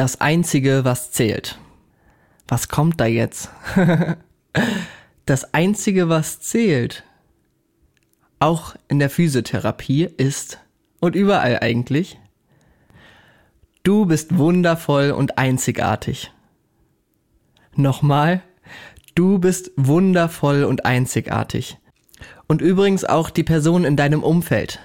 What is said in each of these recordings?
Das Einzige, was zählt. Was kommt da jetzt? das Einzige, was zählt, auch in der Physiotherapie, ist, und überall eigentlich, du bist wundervoll und einzigartig. Nochmal, du bist wundervoll und einzigartig. Und übrigens auch die Person in deinem Umfeld.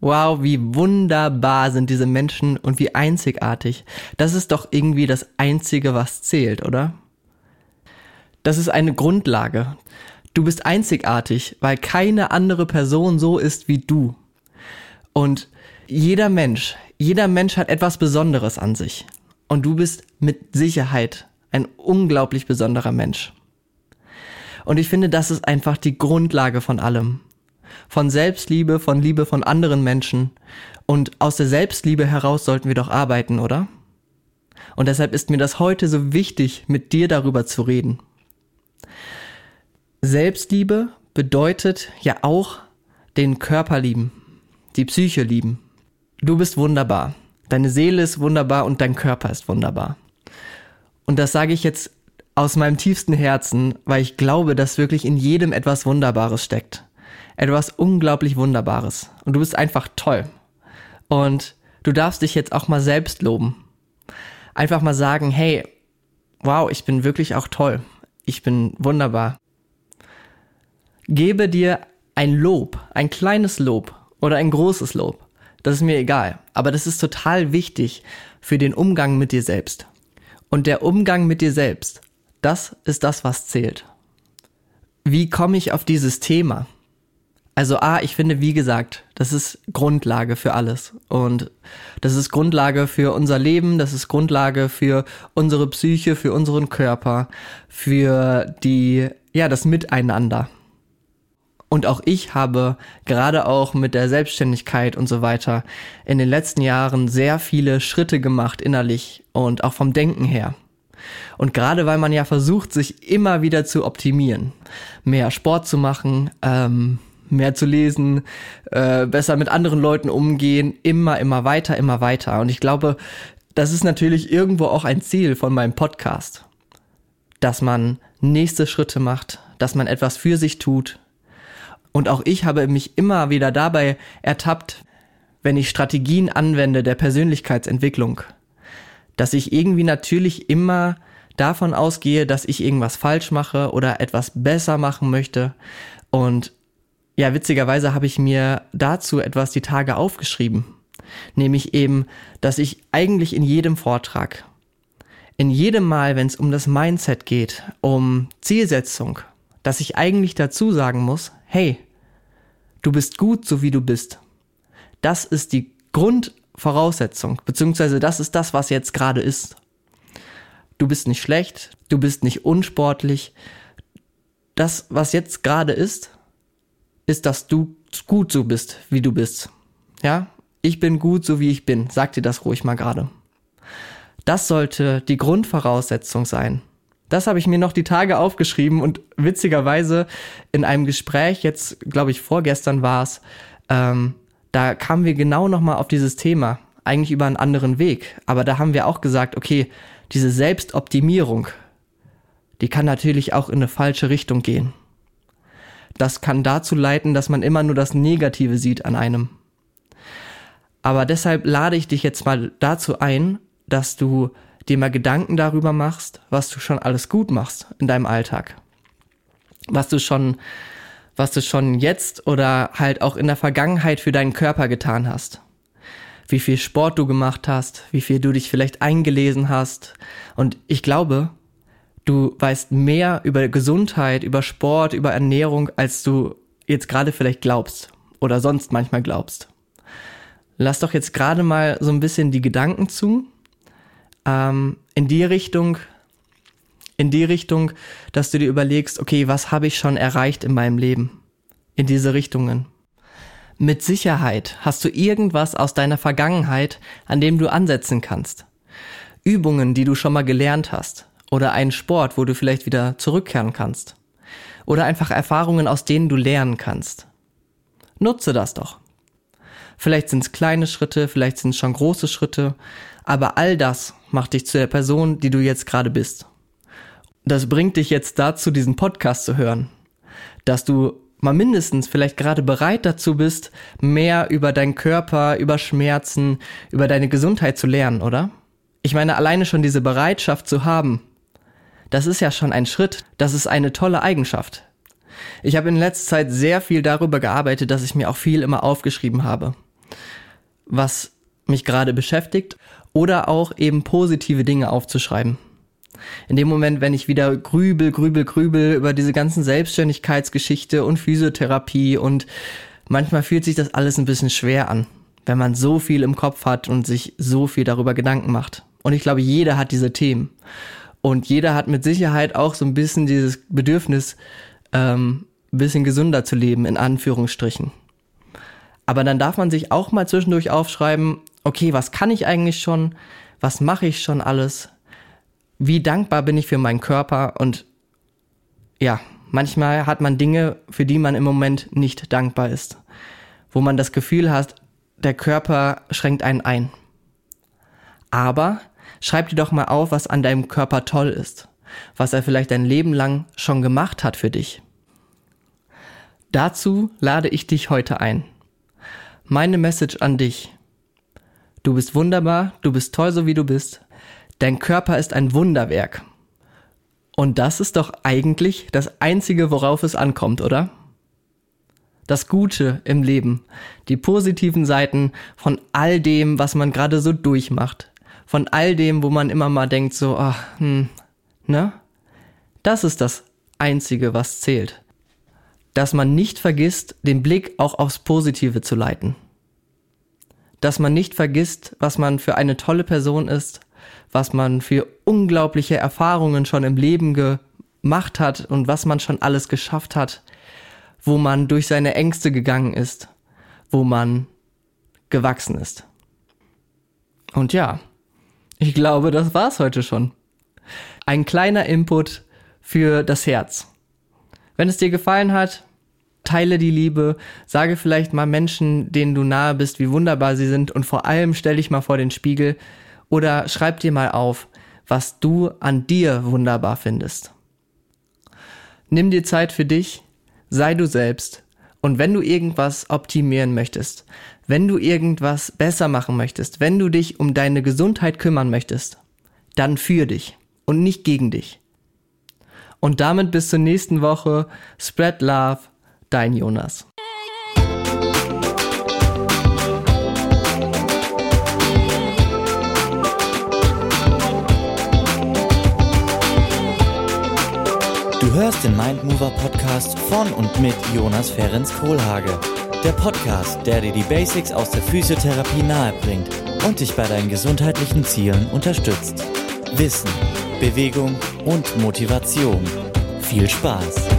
Wow, wie wunderbar sind diese Menschen und wie einzigartig. Das ist doch irgendwie das Einzige, was zählt, oder? Das ist eine Grundlage. Du bist einzigartig, weil keine andere Person so ist wie du. Und jeder Mensch, jeder Mensch hat etwas Besonderes an sich. Und du bist mit Sicherheit ein unglaublich besonderer Mensch. Und ich finde, das ist einfach die Grundlage von allem von Selbstliebe, von Liebe von anderen Menschen. Und aus der Selbstliebe heraus sollten wir doch arbeiten, oder? Und deshalb ist mir das heute so wichtig, mit dir darüber zu reden. Selbstliebe bedeutet ja auch den Körper lieben, die Psyche lieben. Du bist wunderbar. Deine Seele ist wunderbar und dein Körper ist wunderbar. Und das sage ich jetzt aus meinem tiefsten Herzen, weil ich glaube, dass wirklich in jedem etwas Wunderbares steckt etwas unglaublich Wunderbares. Und du bist einfach toll. Und du darfst dich jetzt auch mal selbst loben. Einfach mal sagen, hey, wow, ich bin wirklich auch toll. Ich bin wunderbar. Gebe dir ein Lob, ein kleines Lob oder ein großes Lob. Das ist mir egal. Aber das ist total wichtig für den Umgang mit dir selbst. Und der Umgang mit dir selbst, das ist das, was zählt. Wie komme ich auf dieses Thema? Also A, ich finde, wie gesagt, das ist Grundlage für alles. Und das ist Grundlage für unser Leben, das ist Grundlage für unsere Psyche, für unseren Körper, für die, ja, das Miteinander. Und auch ich habe gerade auch mit der Selbstständigkeit und so weiter in den letzten Jahren sehr viele Schritte gemacht innerlich und auch vom Denken her. Und gerade weil man ja versucht, sich immer wieder zu optimieren, mehr Sport zu machen, ähm, mehr zu lesen, äh, besser mit anderen Leuten umgehen, immer, immer weiter, immer weiter. Und ich glaube, das ist natürlich irgendwo auch ein Ziel von meinem Podcast, dass man nächste Schritte macht, dass man etwas für sich tut. Und auch ich habe mich immer wieder dabei ertappt, wenn ich Strategien anwende der Persönlichkeitsentwicklung, dass ich irgendwie natürlich immer davon ausgehe, dass ich irgendwas falsch mache oder etwas besser machen möchte. Und ja, witzigerweise habe ich mir dazu etwas die Tage aufgeschrieben. Nämlich eben, dass ich eigentlich in jedem Vortrag, in jedem Mal, wenn es um das Mindset geht, um Zielsetzung, dass ich eigentlich dazu sagen muss, hey, du bist gut, so wie du bist. Das ist die Grundvoraussetzung, beziehungsweise das ist das, was jetzt gerade ist. Du bist nicht schlecht, du bist nicht unsportlich. Das, was jetzt gerade ist, ist, dass du gut so bist, wie du bist. Ja? Ich bin gut, so wie ich bin. Sag dir das ruhig mal gerade. Das sollte die Grundvoraussetzung sein. Das habe ich mir noch die Tage aufgeschrieben und witzigerweise in einem Gespräch, jetzt glaube ich vorgestern war es, ähm, da kamen wir genau nochmal auf dieses Thema, eigentlich über einen anderen Weg. Aber da haben wir auch gesagt, okay, diese Selbstoptimierung, die kann natürlich auch in eine falsche Richtung gehen das kann dazu leiten, dass man immer nur das Negative sieht an einem. Aber deshalb lade ich dich jetzt mal dazu ein, dass du dir mal Gedanken darüber machst, was du schon alles gut machst in deinem Alltag. Was du schon, was du schon jetzt oder halt auch in der Vergangenheit für deinen Körper getan hast. Wie viel Sport du gemacht hast, wie viel du dich vielleicht eingelesen hast. Und ich glaube, du weißt mehr über Gesundheit, über Sport, über Ernährung, als du jetzt gerade vielleicht glaubst oder sonst manchmal glaubst. Lass doch jetzt gerade mal so ein bisschen die Gedanken zu, ähm, in die Richtung, in die Richtung, dass du dir überlegst, okay, was habe ich schon erreicht in meinem Leben? In diese Richtungen. Mit Sicherheit hast du irgendwas aus deiner Vergangenheit, an dem du ansetzen kannst. Übungen, die du schon mal gelernt hast, oder einen Sport, wo du vielleicht wieder zurückkehren kannst. Oder einfach Erfahrungen, aus denen du lernen kannst. Nutze das doch. Vielleicht sind es kleine Schritte, vielleicht sind es schon große Schritte, aber all das macht dich zu der Person, die du jetzt gerade bist. Das bringt dich jetzt dazu, diesen Podcast zu hören, dass du mal mindestens vielleicht gerade bereit dazu bist, mehr über deinen Körper, über Schmerzen, über deine Gesundheit zu lernen, oder? Ich meine, alleine schon diese Bereitschaft zu haben, das ist ja schon ein Schritt, das ist eine tolle Eigenschaft. Ich habe in letzter Zeit sehr viel darüber gearbeitet, dass ich mir auch viel immer aufgeschrieben habe, was mich gerade beschäftigt oder auch eben positive Dinge aufzuschreiben. In dem Moment, wenn ich wieder grübel, grübel, grübel über diese ganzen Selbstständigkeitsgeschichte und Physiotherapie und manchmal fühlt sich das alles ein bisschen schwer an, wenn man so viel im Kopf hat und sich so viel darüber Gedanken macht. Und ich glaube, jeder hat diese Themen. Und jeder hat mit Sicherheit auch so ein bisschen dieses Bedürfnis, ähm, ein bisschen gesünder zu leben, in Anführungsstrichen. Aber dann darf man sich auch mal zwischendurch aufschreiben, okay, was kann ich eigentlich schon? Was mache ich schon alles? Wie dankbar bin ich für meinen Körper? Und ja, manchmal hat man Dinge, für die man im Moment nicht dankbar ist. Wo man das Gefühl hat, der Körper schränkt einen ein. Aber schreib dir doch mal auf, was an deinem Körper toll ist. Was er vielleicht dein Leben lang schon gemacht hat für dich. Dazu lade ich dich heute ein. Meine Message an dich. Du bist wunderbar, du bist toll, so wie du bist. Dein Körper ist ein Wunderwerk. Und das ist doch eigentlich das Einzige, worauf es ankommt, oder? Das Gute im Leben, die positiven Seiten von all dem, was man gerade so durchmacht, von all dem, wo man immer mal denkt, so, ach, hm, ne? Das ist das Einzige, was zählt dass man nicht vergisst, den Blick auch aufs Positive zu leiten. Dass man nicht vergisst, was man für eine tolle Person ist, was man für unglaubliche Erfahrungen schon im Leben gemacht hat und was man schon alles geschafft hat, wo man durch seine Ängste gegangen ist, wo man gewachsen ist. Und ja, ich glaube, das war's heute schon. Ein kleiner Input für das Herz. Wenn es dir gefallen hat, teile die Liebe, sage vielleicht mal Menschen, denen du nahe bist, wie wunderbar sie sind und vor allem stell dich mal vor den Spiegel oder schreib dir mal auf, was du an dir wunderbar findest. Nimm dir Zeit für dich, sei du selbst und wenn du irgendwas optimieren möchtest, wenn du irgendwas besser machen möchtest, wenn du dich um deine Gesundheit kümmern möchtest, dann für dich und nicht gegen dich. Und damit bis zur nächsten Woche. Spread Love Dein Jonas. Hörst den Mindmover Podcast von und mit Jonas Ferens Kohlhage. Der Podcast, der dir die Basics aus der Physiotherapie nahebringt und dich bei deinen gesundheitlichen Zielen unterstützt. Wissen, Bewegung und Motivation. Viel Spaß!